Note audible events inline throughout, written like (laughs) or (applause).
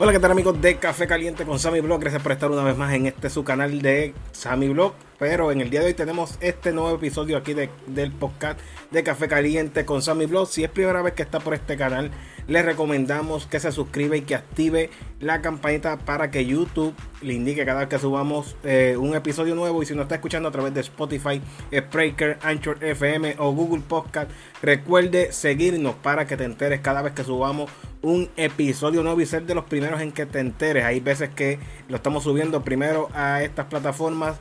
Hola, ¿qué tal amigos de Café Caliente con Sammy Blog? Gracias por estar una vez más en este su canal de Sammy Blog. Pero en el día de hoy tenemos este nuevo episodio aquí del podcast de Café Caliente con Sammy Blog. Si es primera vez que está por este canal, les recomendamos que se suscriba y que active la campanita para que YouTube le indique cada vez que subamos eh, un episodio nuevo. Y si nos está escuchando a través de Spotify, Spreaker, Anchor FM o Google Podcast, recuerde seguirnos para que te enteres cada vez que subamos un episodio nuevo y ser de los primeros en que te enteres. Hay veces que lo estamos subiendo primero a estas plataformas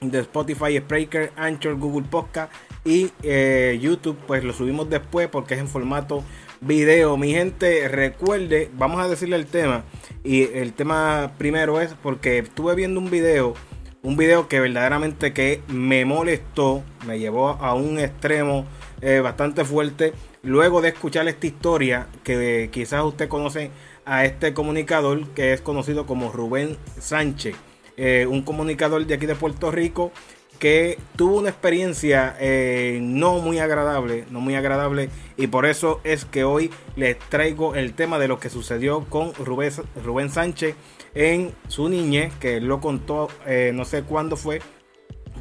de Spotify, Spreaker, Anchor, Google Podcast y eh, YouTube, pues lo subimos después porque es en formato video. Mi gente, recuerde, vamos a decirle el tema. Y el tema primero es porque estuve viendo un video, un video que verdaderamente que me molestó, me llevó a un extremo eh, bastante fuerte. Luego de escuchar esta historia, que quizás usted conoce a este comunicador que es conocido como Rubén Sánchez. Eh, un comunicador de aquí de Puerto Rico que tuvo una experiencia eh, no muy agradable, no muy agradable, y por eso es que hoy les traigo el tema de lo que sucedió con Rubén, Sánchez en su niñez, que lo contó, eh, no sé cuándo fue,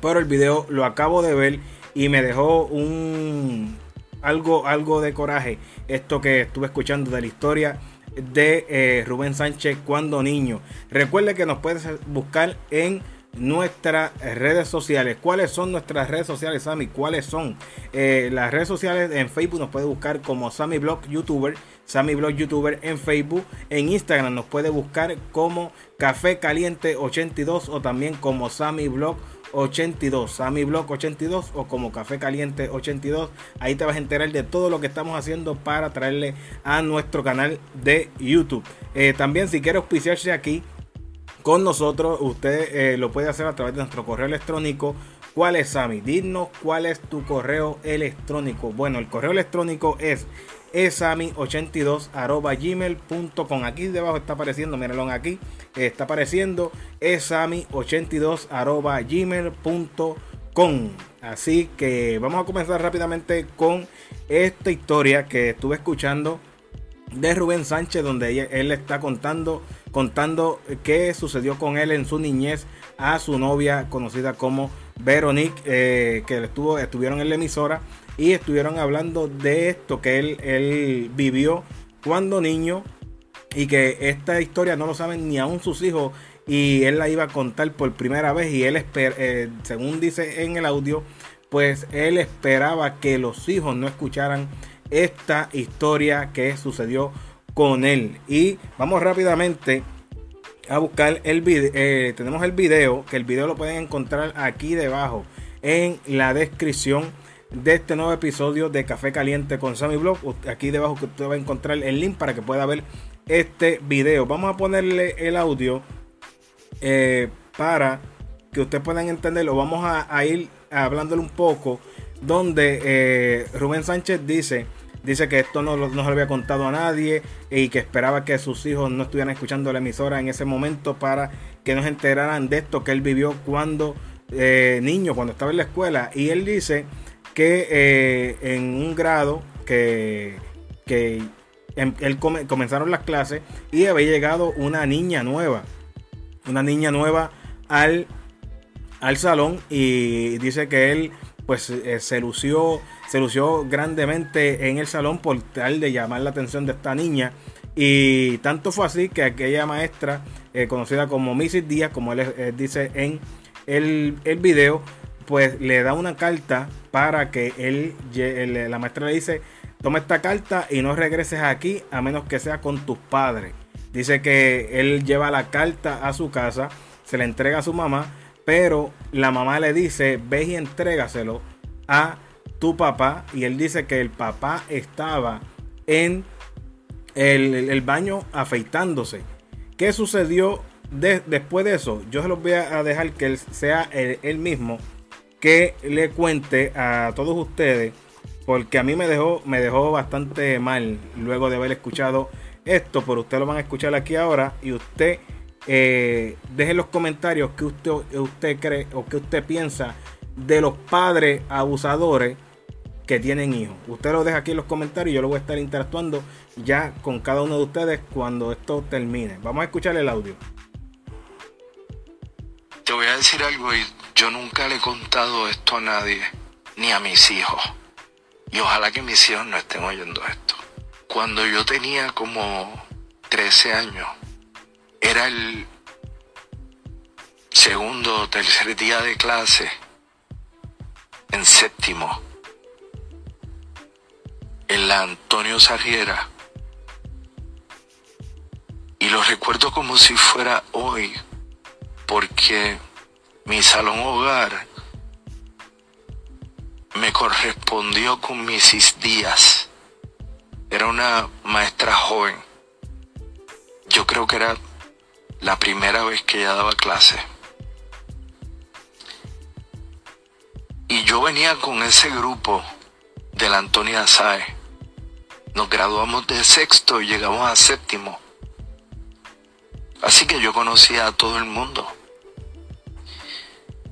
pero el video lo acabo de ver y me dejó un algo, algo de coraje esto que estuve escuchando de la historia de eh, Rubén Sánchez cuando niño. Recuerde que nos puedes buscar en nuestras redes sociales. ¿Cuáles son nuestras redes sociales, Sammy? ¿Cuáles son? Eh, las redes sociales en Facebook nos puede buscar como Sammy Blog YouTuber. Sammy Blog YouTuber en Facebook. En Instagram nos puede buscar como Café Caliente 82 o también como Sammy Blog 82, Sammy Blog 82 o como Café Caliente 82. Ahí te vas a enterar de todo lo que estamos haciendo para traerle a nuestro canal de YouTube. Eh, también si quiere auspiciarse aquí con nosotros, usted eh, lo puede hacer a través de nuestro correo electrónico. ¿Cuál es Sammy? Dinos cuál es tu correo electrónico. Bueno, el correo electrónico es esami82 gmail.com aquí debajo está apareciendo mírenlo aquí está apareciendo esami82 gmail.com así que vamos a comenzar rápidamente con esta historia que estuve escuchando de Rubén Sánchez donde él está contando contando qué sucedió con él en su niñez a su novia conocida como Veronique eh, que estuvo, estuvieron en la emisora y estuvieron hablando de esto que él, él vivió cuando niño y que esta historia no lo saben ni aún sus hijos y él la iba a contar por primera vez y él eh, según dice en el audio pues él esperaba que los hijos no escucharan esta historia que sucedió con él y vamos rápidamente a buscar el video eh, tenemos el video que el video lo pueden encontrar aquí debajo en la descripción de este nuevo episodio de Café Caliente con Sammy Blog. Aquí debajo que usted va a encontrar el link para que pueda ver este video. Vamos a ponerle el audio eh, para que ustedes puedan entenderlo. Vamos a, ir hablándole un poco. Donde eh, Rubén Sánchez dice, dice que esto no, no, se lo había contado a nadie y que esperaba que sus hijos no estuvieran escuchando la emisora en ese momento para que no se enteraran de esto que él vivió cuando eh, niño, cuando estaba en la escuela. Y él dice que en un grado que, que em, él comenzaron las clases y había llegado una niña nueva, una niña nueva al, al salón y dice que él pues eh, se lució se lució grandemente en el salón por tal de llamar la atención de esta niña y tanto fue así que aquella maestra eh, conocida como Mrs. Díaz como él dice en el, el video pues le da una carta para que él, la maestra le dice, toma esta carta y no regreses aquí a menos que sea con tus padres. Dice que él lleva la carta a su casa, se la entrega a su mamá, pero la mamá le dice, ve y entrégaselo a tu papá. Y él dice que el papá estaba en el, baño afeitándose. ¿Qué sucedió después de eso? Yo se los voy a dejar que sea él, mismo que le cuente a todos ustedes. Porque a mí me dejó, me dejó bastante mal luego de haber escuchado esto. Pero ustedes lo van a escuchar aquí ahora. Y usted eh, deje en los comentarios que usted, usted cree o que usted piensa de los padres abusadores que tienen hijos. Usted lo deja aquí en los comentarios y yo lo voy a estar interactuando ya con cada uno de ustedes cuando esto termine. Vamos a escuchar el audio. Te voy a decir algo y yo nunca le he contado esto a nadie, ni a mis hijos. Y ojalá que mis hijos no estén oyendo esto. Cuando yo tenía como 13 años, era el segundo o tercer día de clase, en séptimo, en la Antonio Sarriera. Y lo recuerdo como si fuera hoy, porque mi salón hogar correspondió con Mrs. Díaz. Era una maestra joven. Yo creo que era la primera vez que ella daba clase. Y yo venía con ese grupo de la Antonia Sae. Nos graduamos de sexto y llegamos a séptimo. Así que yo conocía a todo el mundo.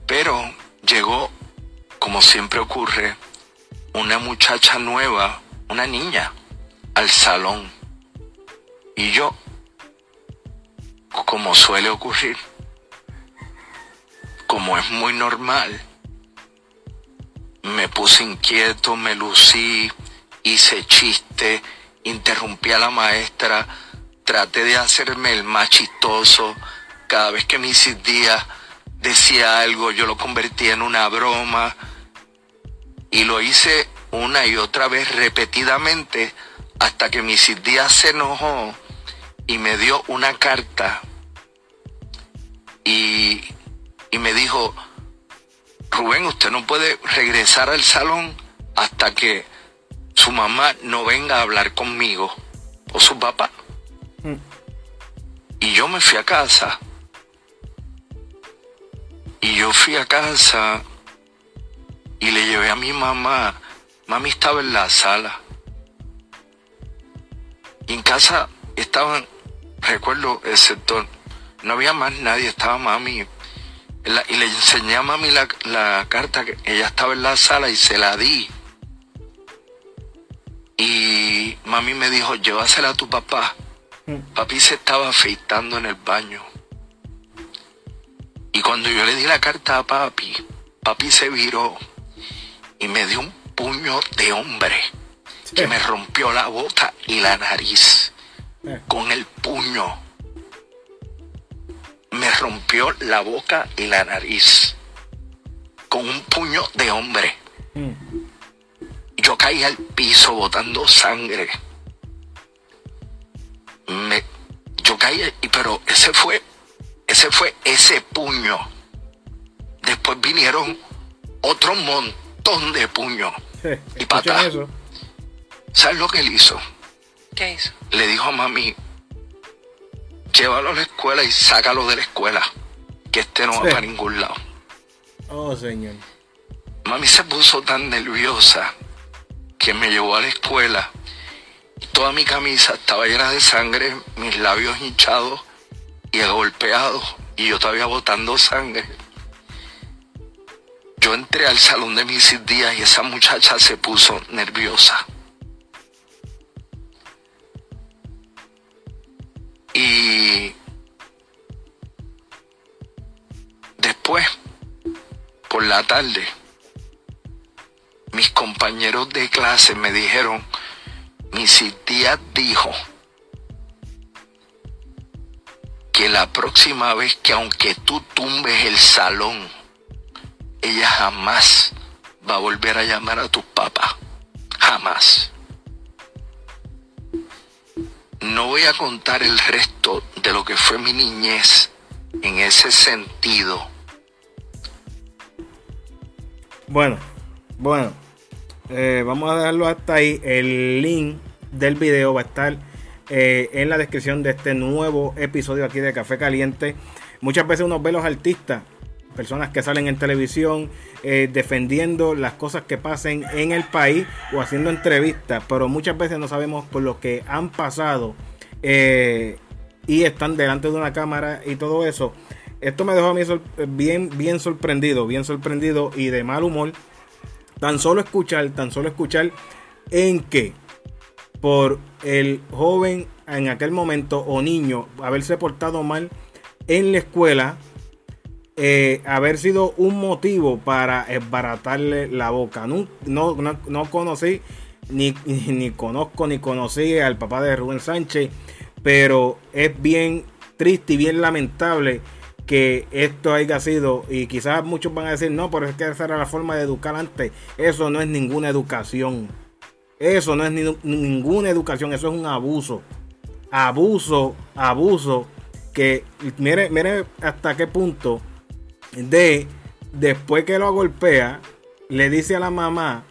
Pero llegó, como siempre ocurre, una muchacha nueva, una niña, al salón. Y yo como suele ocurrir, como es muy normal, me puse inquieto, me lucí, hice chiste, interrumpí a la maestra, traté de hacerme el más chistoso. Cada vez que Mrs. Díaz decía algo, yo lo convertía en una broma. Y lo hice una y otra vez repetidamente hasta que Mrs. Díaz se enojó y me dio una carta y, me dijo, Rubén, usted no puede regresar al salón hasta que su mamá no venga a hablar conmigo o su papá. Mm. Y yo me fui a casa. Y yo fui a casa y le llevé a mi mamá. Mami estaba en la sala. Y en casa estaban, recuerdo, el sector no había más nadie, estaba mami. y le enseñé a mami la, carta, que ella estaba en la sala y se la di. Y mami me dijo, llévasela a tu papá. Mm. Papi se estaba afeitando en el baño. Y cuando yo le di la carta a papi, papi se viró y me dio un puño de hombre que me rompió la boca y la nariz eh. con el puño me rompió la boca y la nariz con un puño de hombre. Mm. Yo caí al piso botando sangre. Me, yo caí, pero ese fue, ese fue ese puño. Después vinieron otro montón de puños y patadas. ¿Sabes lo que él hizo? ¿Qué hizo? Le dijo a mami, llévalo a la escuela y sácalo de la escuela, que este no va para ningún lado. Oh, señor. Mami se puso tan nerviosa que me llevó a la escuela. Toda mi camisa estaba llena de sangre, mis labios hinchados y golpeados, y yo todavía botando sangre. Yo entré al salón de mis días y esa muchacha se puso nerviosa. Y después, por la tarde, mis compañeros de clase me dijeron, mi tía dijo que la próxima vez que aunque tú tumbes el salón, ella jamás va a volver a llamar a tu papá. Jamás. No voy a contar el resto de lo que fue mi niñez en ese sentido. Bueno, bueno, eh, vamos a dejarlo hasta ahí. El link del video va a estar eh, en la descripción de este nuevo episodio aquí de Café Caliente. Muchas veces uno ve los artistas, personas que salen en televisión eh, defendiendo las cosas que pasen en el país o haciendo entrevistas, pero muchas veces no sabemos por lo que han pasado eh, y están delante de una cámara y todo eso. Esto me dejó a mí bien, bien sorprendido, bien sorprendido y de mal humor. Tan solo escuchar, tan solo escuchar en que por el joven en aquel momento o niño haberse portado mal en la escuela, eh, haber sido un motivo para esbaratarle la boca. No, no, no, conocí, ni, (laughs) ni, conozco, ni conocí al papá de Rubén Sánchez, pero es bien triste y bien lamentable que esto haya sido, y quizás muchos van a decir, no, pero es que esa era la forma de educar antes. Eso no es ninguna educación. Eso no es ninguna educación, eso es un abuso. Abuso, abuso. Que mire, mire hasta qué punto de después que lo golpea, le dice a la mamá,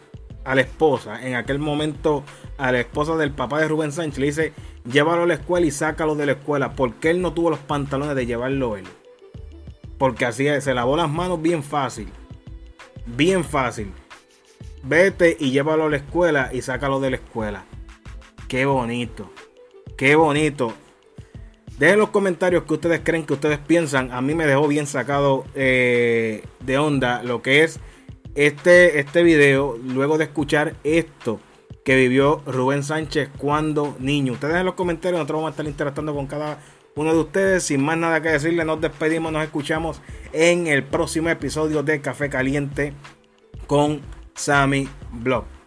a la esposa, en aquel momento a la esposa del papá de Rubén Sánchez, le dice, llévalo a la escuela y sácalo de la escuela, porque él no tuvo los pantalones de llevarlo él. Porque así se lavó las manos bien fácil. Bien fácil. Vete y llévalo a la escuela y sácalo de la escuela. Qué bonito. Qué bonito. Dejen los comentarios que ustedes creen que ustedes piensan. A mí me dejó bien sacado eh, de onda lo que es este, este video. Luego de escuchar esto que vivió Rubén Sánchez cuando niño. Ustedes en los comentarios. Nosotros vamos a estar interactuando con cada uno de ustedes. Sin más nada que decirle, nos despedimos. Nos escuchamos en el próximo episodio de Café Caliente con Sammy Blog.